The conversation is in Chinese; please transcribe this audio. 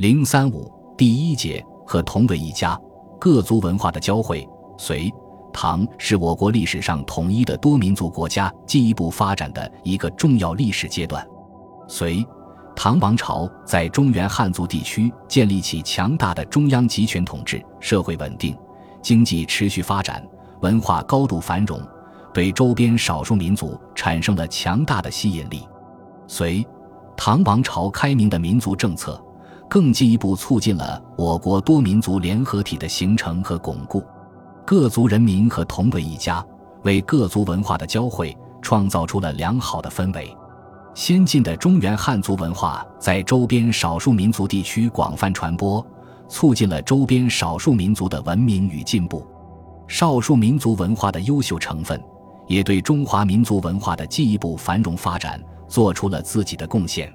零三五第一节和同为一家，各族文化的交汇。隋唐是我国历史上统一的多民族国家进一步发展的一个重要历史阶段。隋唐王朝在中原汉族地区建立起强大的中央集权统治，社会稳定，经济持续发展，文化高度繁荣，对周边少数民族产生了强大的吸引力。隋唐王朝开明的民族政策。更进一步促进了我国多民族联合体的形成和巩固，各族人民和同为一家，为各族文化的交汇创造出了良好的氛围。先进的中原汉族文化在周边少数民族地区广泛传播，促进了周边少数民族的文明与进步。少数民族文化的优秀成分，也对中华民族文化的进一步繁荣发展做出了自己的贡献。